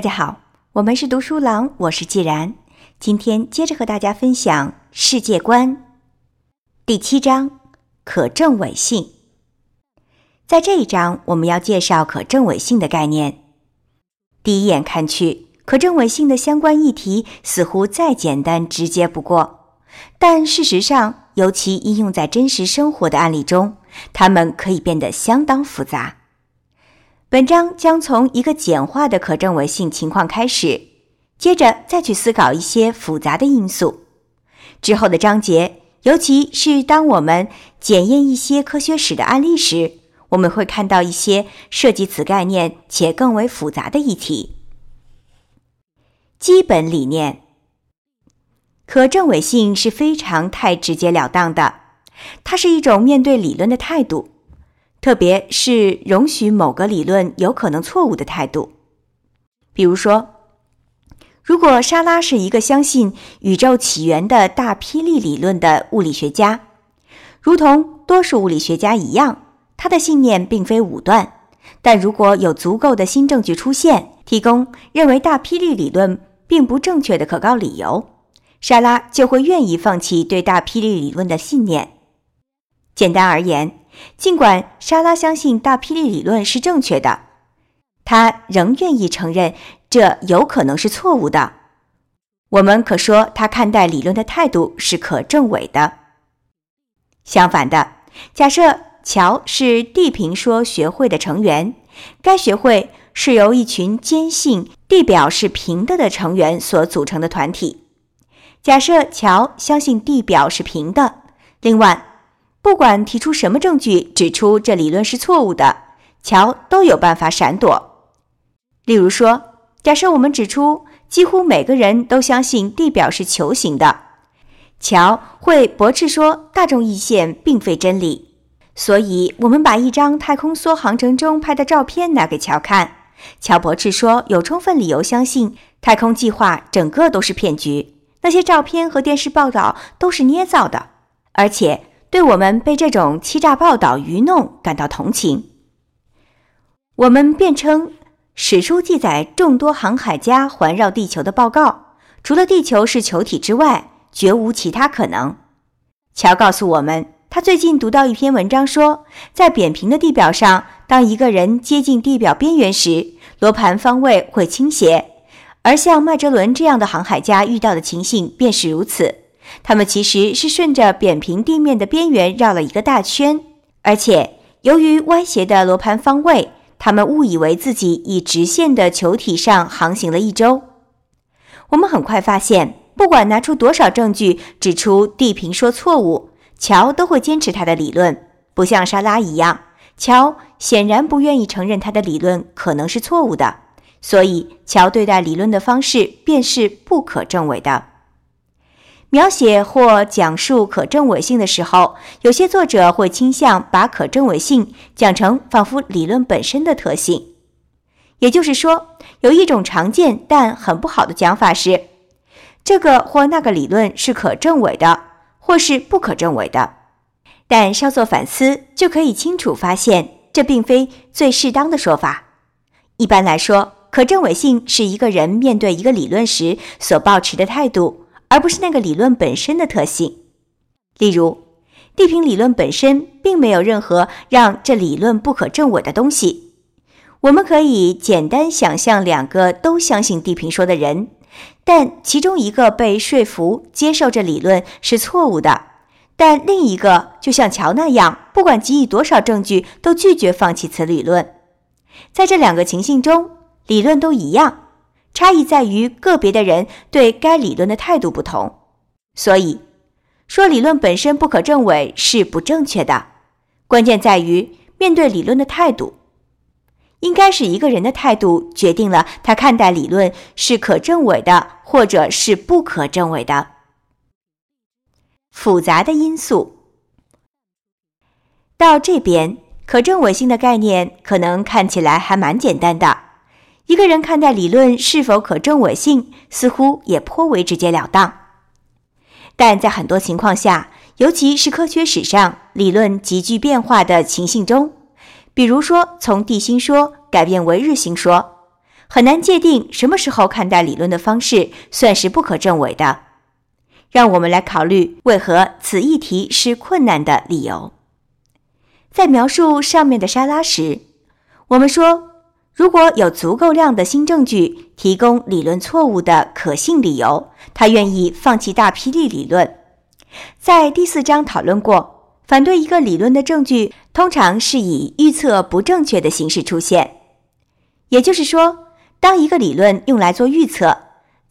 大家好，我们是读书郎，我是既然。今天接着和大家分享世界观第七章可证伪性。在这一章，我们要介绍可证伪性的概念。第一眼看去，可证伪性的相关议题似乎再简单直接不过，但事实上，尤其应用在真实生活的案例中，它们可以变得相当复杂。本章将从一个简化的可证伪性情况开始，接着再去思考一些复杂的因素。之后的章节，尤其是当我们检验一些科学史的案例时，我们会看到一些涉及此概念且更为复杂的议题。基本理念：可证伪性是非常太直截了当的，它是一种面对理论的态度。特别是容许某个理论有可能错误的态度，比如说，如果莎拉是一个相信宇宙起源的大霹雳理论的物理学家，如同多数物理学家一样，他的信念并非武断。但如果有足够的新证据出现，提供认为大霹雳理论并不正确的可靠理由，莎拉就会愿意放弃对大霹雳理论的信念。简单而言。尽管莎拉相信大霹雳理论是正确的，她仍愿意承认这有可能是错误的。我们可说她看待理论的态度是可证伪的。相反的，假设乔是地平说学会的成员，该学会是由一群坚信地表是平的的成员所组成的团体。假设乔相信地表是平的，另外。不管提出什么证据指出这理论是错误的，乔都有办法闪躲。例如说，假设我们指出几乎每个人都相信地表是球形的，乔会驳斥说大众意见并非真理。所以，我们把一张太空梭航程中拍的照片拿给乔看，乔驳斥说有充分理由相信太空计划整个都是骗局，那些照片和电视报道都是捏造的，而且。对我们被这种欺诈报道愚弄感到同情，我们辩称史书记载众多航海家环绕地球的报告，除了地球是球体之外，绝无其他可能。乔告诉我们，他最近读到一篇文章，说在扁平的地表上，当一个人接近地表边缘时，罗盘方位会倾斜，而像麦哲伦这样的航海家遇到的情形便是如此。他们其实是顺着扁平地面的边缘绕了一个大圈，而且由于歪斜的罗盘方位，他们误以为自己以直线的球体上航行了一周。我们很快发现，不管拿出多少证据指出地平说错误，乔都会坚持他的理论，不像莎拉一样。乔显然不愿意承认他的理论可能是错误的，所以乔对待理论的方式便是不可证伪的。描写或讲述可证伪性的时候，有些作者会倾向把可证伪性讲成仿佛理论本身的特性。也就是说，有一种常见但很不好的讲法是，这个或那个理论是可证伪的，或是不可证伪的。但稍作反思，就可以清楚发现，这并非最适当的说法。一般来说，可证伪性是一个人面对一个理论时所抱持的态度。而不是那个理论本身的特性。例如，地平理论本身并没有任何让这理论不可证伪的东西。我们可以简单想象两个都相信地平说的人，但其中一个被说服接受这理论是错误的，但另一个就像乔那样，不管给予多少证据都拒绝放弃此理论。在这两个情形中，理论都一样。差异在于个别的人对该理论的态度不同，所以说理论本身不可证伪是不正确的。关键在于面对理论的态度，应该是一个人的态度决定了他看待理论是可证伪的或者是不可证伪的。复杂的因素到这边，可证伪性的概念可能看起来还蛮简单的。一个人看待理论是否可证伪性，似乎也颇为直截了当。但在很多情况下，尤其是科学史上理论急剧变化的情形中，比如说从地心说改变为日心说，很难界定什么时候看待理论的方式算是不可证伪的。让我们来考虑为何此议题是困难的理由。在描述上面的沙拉时，我们说，如果有足够量的新证据提供理论错误的可信理由，他愿意放弃大霹雳理论。在第四章讨论过，反对一个理论的证据通常是以预测不正确的形式出现，也就是说，当一个理论用来做预测。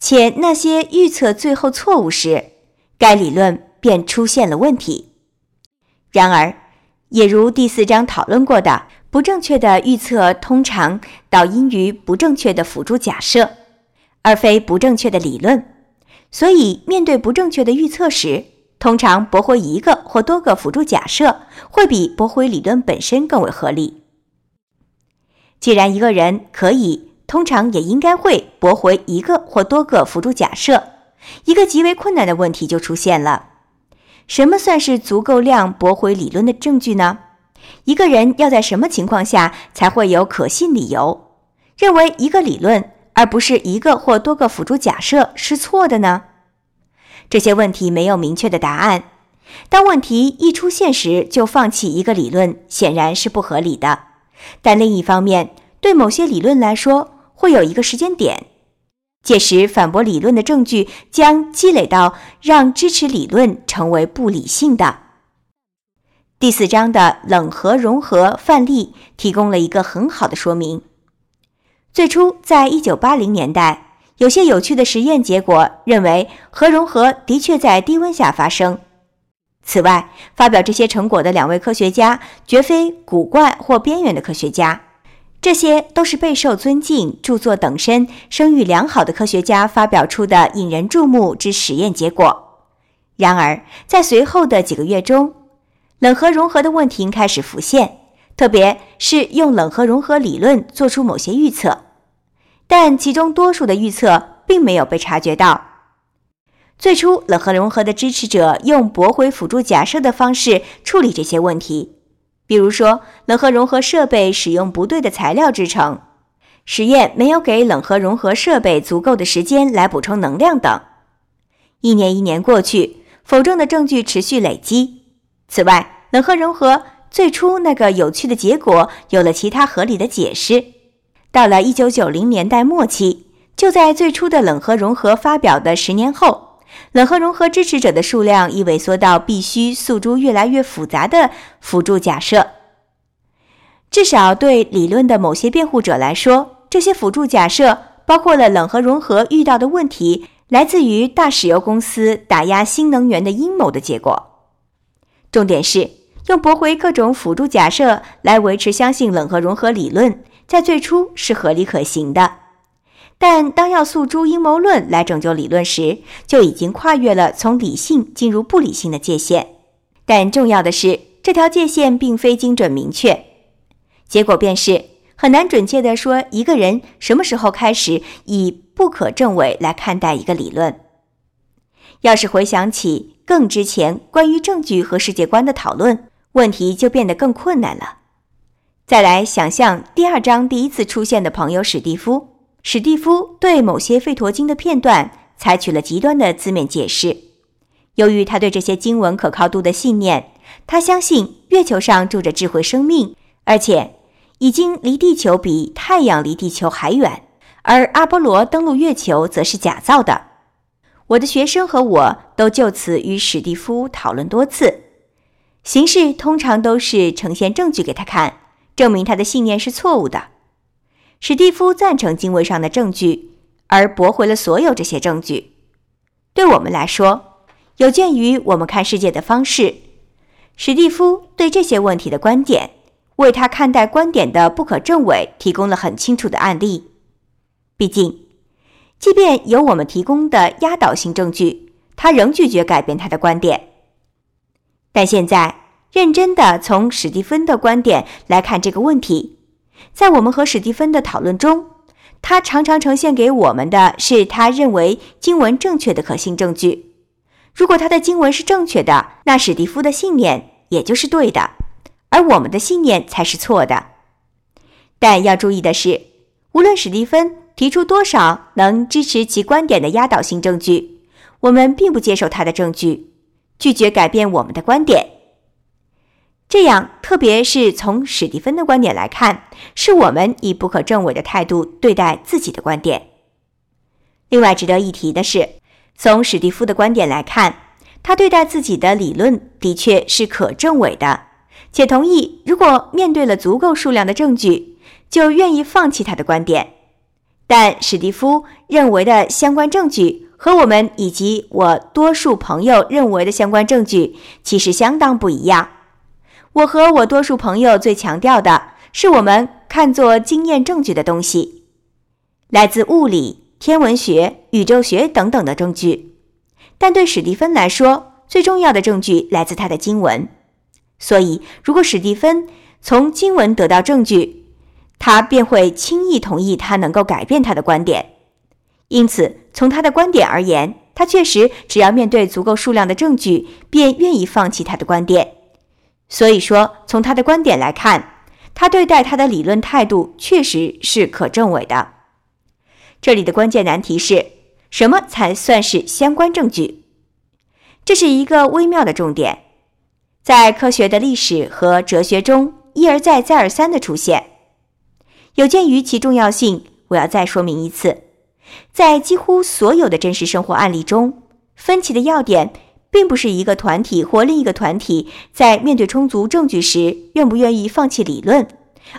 且那些预测最后错误时，该理论便出现了问题。然而，也如第四章讨论过的，不正确的预测通常导因于不正确的辅助假设，而非不正确的理论。所以，面对不正确的预测时，通常驳回一个或多个辅助假设会比驳回理论本身更为合理。既然一个人可以。通常也应该会驳回一个或多个辅助假设，一个极为困难的问题就出现了：什么算是足够量驳回理论的证据呢？一个人要在什么情况下才会有可信理由认为一个理论而不是一个或多个辅助假设是错的呢？这些问题没有明确的答案。当问题一出现时就放弃一个理论，显然是不合理的。但另一方面，对某些理论来说，会有一个时间点，届时反驳理论的证据将积累到让支持理论成为不理性的。第四章的冷核融合范例提供了一个很好的说明。最初，在一九八零年代，有些有趣的实验结果认为核融合的确在低温下发生。此外，发表这些成果的两位科学家绝非古怪或边缘的科学家。这些都是备受尊敬、著作等身、声誉良好的科学家发表出的引人注目之实验结果。然而，在随后的几个月中，冷核融合的问题开始浮现，特别是用冷核融合理论做出某些预测，但其中多数的预测并没有被察觉到。最初，冷核融合的支持者用驳回辅助假设的方式处理这些问题。比如说，冷核融合设备使用不对的材料制成，实验没有给冷核融合设备足够的时间来补充能量等。一年一年过去，否证的证据持续累积。此外，冷核融合最初那个有趣的结果有了其他合理的解释。到了一九九零年代末期，就在最初的冷核融合发表的十年后。冷核融合支持者的数量已萎缩到必须诉诸越来越复杂的辅助假设。至少对理论的某些辩护者来说，这些辅助假设包括了冷核融合遇到的问题来自于大石油公司打压新能源的阴谋的结果。重点是用驳回各种辅助假设来维持相信冷核融合理论，在最初是合理可行的。但当要诉诸阴谋论来拯救理论时，就已经跨越了从理性进入不理性的界限。但重要的是，这条界限并非精准明确，结果便是很难准确地说一个人什么时候开始以不可证伪来看待一个理论。要是回想起更之前关于证据和世界观的讨论，问题就变得更困难了。再来想象第二章第一次出现的朋友史蒂夫。史蒂夫对某些费陀经的片段采取了极端的字面解释。由于他对这些经文可靠度的信念，他相信月球上住着智慧生命，而且已经离地球比太阳离地球还远。而阿波罗登陆月球则是假造的。我的学生和我都就此与史蒂夫讨论多次。形式通常都是呈现证据给他看，证明他的信念是错误的。史蒂夫赞成经文上的证据，而驳回了所有这些证据。对我们来说，有鉴于我们看世界的方式，史蒂夫对这些问题的观点，为他看待观点的不可证伪提供了很清楚的案例。毕竟，即便有我们提供的压倒性证据，他仍拒绝改变他的观点。但现在，认真的从史蒂芬的观点来看这个问题。在我们和史蒂芬的讨论中，他常常呈现给我们的是他认为经文正确的可信证据。如果他的经文是正确的，那史蒂夫的信念也就是对的，而我们的信念才是错的。但要注意的是，无论史蒂芬提出多少能支持其观点的压倒性证据，我们并不接受他的证据，拒绝改变我们的观点。这样，特别是从史蒂芬的观点来看，是我们以不可证伪的态度对待自己的观点。另外，值得一提的是，从史蒂夫的观点来看，他对待自己的理论的确是可证伪的，且同意如果面对了足够数量的证据，就愿意放弃他的观点。但史蒂夫认为的相关证据和我们以及我多数朋友认为的相关证据其实相当不一样。我和我多数朋友最强调的是我们看作经验证据的东西，来自物理、天文学、宇宙学等等的证据。但对史蒂芬来说，最重要的证据来自他的经文。所以，如果史蒂芬从经文得到证据，他便会轻易同意他能够改变他的观点，因此从他的观点而言，他确实只要面对足够数量的证据，便愿意放弃他的观点。所以说，从他的观点来看，他对待他的理论态度确实是可证伪的。这里的关键难题是什么才算是相关证据？这是一个微妙的重点，在科学的历史和哲学中一而再、再而三的出现。有鉴于其重要性，我要再说明一次：在几乎所有的真实生活案例中，分歧的要点并不是一个团体或另一个团体在面对充足证据时愿不愿意放弃理论，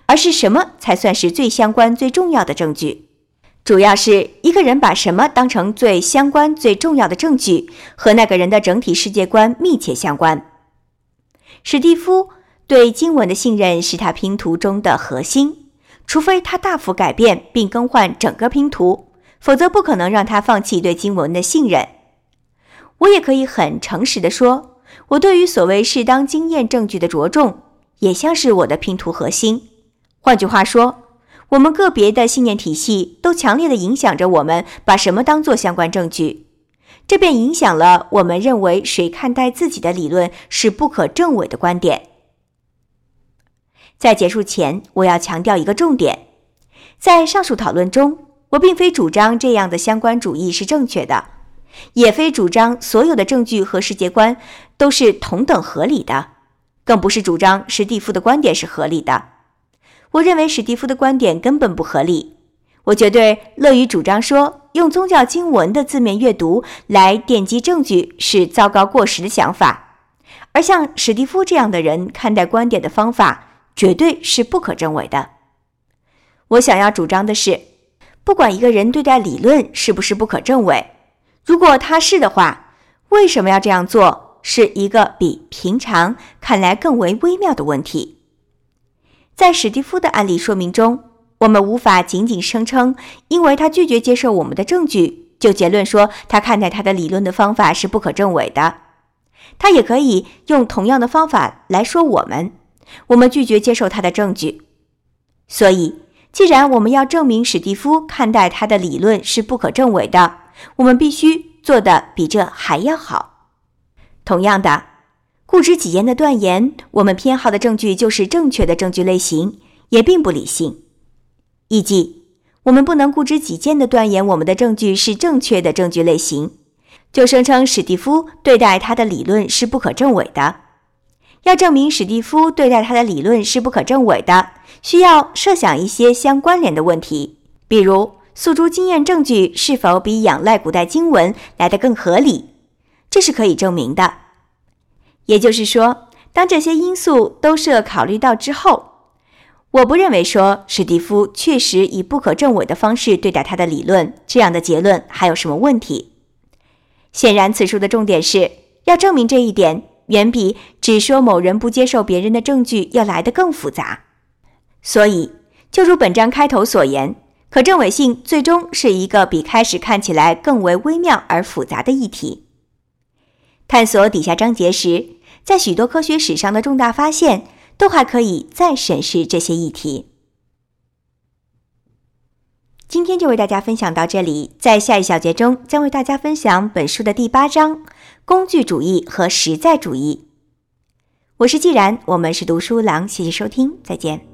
而是什么才算是最相关、最重要的证据。主要是一个人把什么当成最相关、最重要的证据，和那个人的整体世界观密切相关。史蒂夫对经文的信任是他拼图中的核心。除非他大幅改变并更换整个拼图，否则不可能让他放弃对经文的信任。我也可以很诚实地说，我对于所谓适当经验证据的着重，也像是我的拼图核心。换句话说，我们个别的信念体系都强烈地影响着我们把什么当作相关证据，这便影响了我们认为谁看待自己的理论是不可证伪的观点。在结束前，我要强调一个重点：在上述讨论中，我并非主张这样的相关主义是正确的，也非主张所有的证据和世界观都是同等合理的，更不是主张史蒂夫的观点是合理的。我认为史蒂夫的观点根本不合理。我绝对乐于主张说，用宗教经文的字面阅读来奠基证据是糟糕过时的想法，而像史蒂夫这样的人看待观点的方法。绝对是不可证伪的。我想要主张的是，不管一个人对待理论是不是不可证伪，如果他是的话，为什么要这样做，是一个比平常看来更为微妙的问题。在史蒂夫的案例说明中，我们无法仅仅声称，因为他拒绝接受我们的证据，就结论说他看待他的理论的方法是不可证伪的。他也可以用同样的方法来说我们。我们拒绝接受他的证据，所以，既然我们要证明史蒂夫看待他的理论是不可证伪的，我们必须做的比这还要好。同样的，固执己见的断言我们偏好的证据就是正确的证据类型，也并不理性。意即，我们不能固执己见的断言我们的证据是正确的证据类型，就声称史蒂夫对待他的理论是不可证伪的。要证明史蒂夫对待他的理论是不可证伪的，需要设想一些相关联的问题，比如诉诸经验证据是否比仰赖古代经文来得更合理，这是可以证明的。也就是说，当这些因素都设考虑到之后，我不认为说史蒂夫确实以不可证伪的方式对待他的理论这样的结论还有什么问题。显然，此处的重点是要证明这一点。远比只说某人不接受别人的证据要来得更复杂，所以，就如本章开头所言，可证伪性最终是一个比开始看起来更为微妙而复杂的议题。探索底下章节时，在许多科学史上的重大发现，都还可以再审视这些议题。今天就为大家分享到这里，在下一小节中将为大家分享本书的第八章。工具主义和实在主义。我是既然，我们是读书郎，谢谢收听，再见。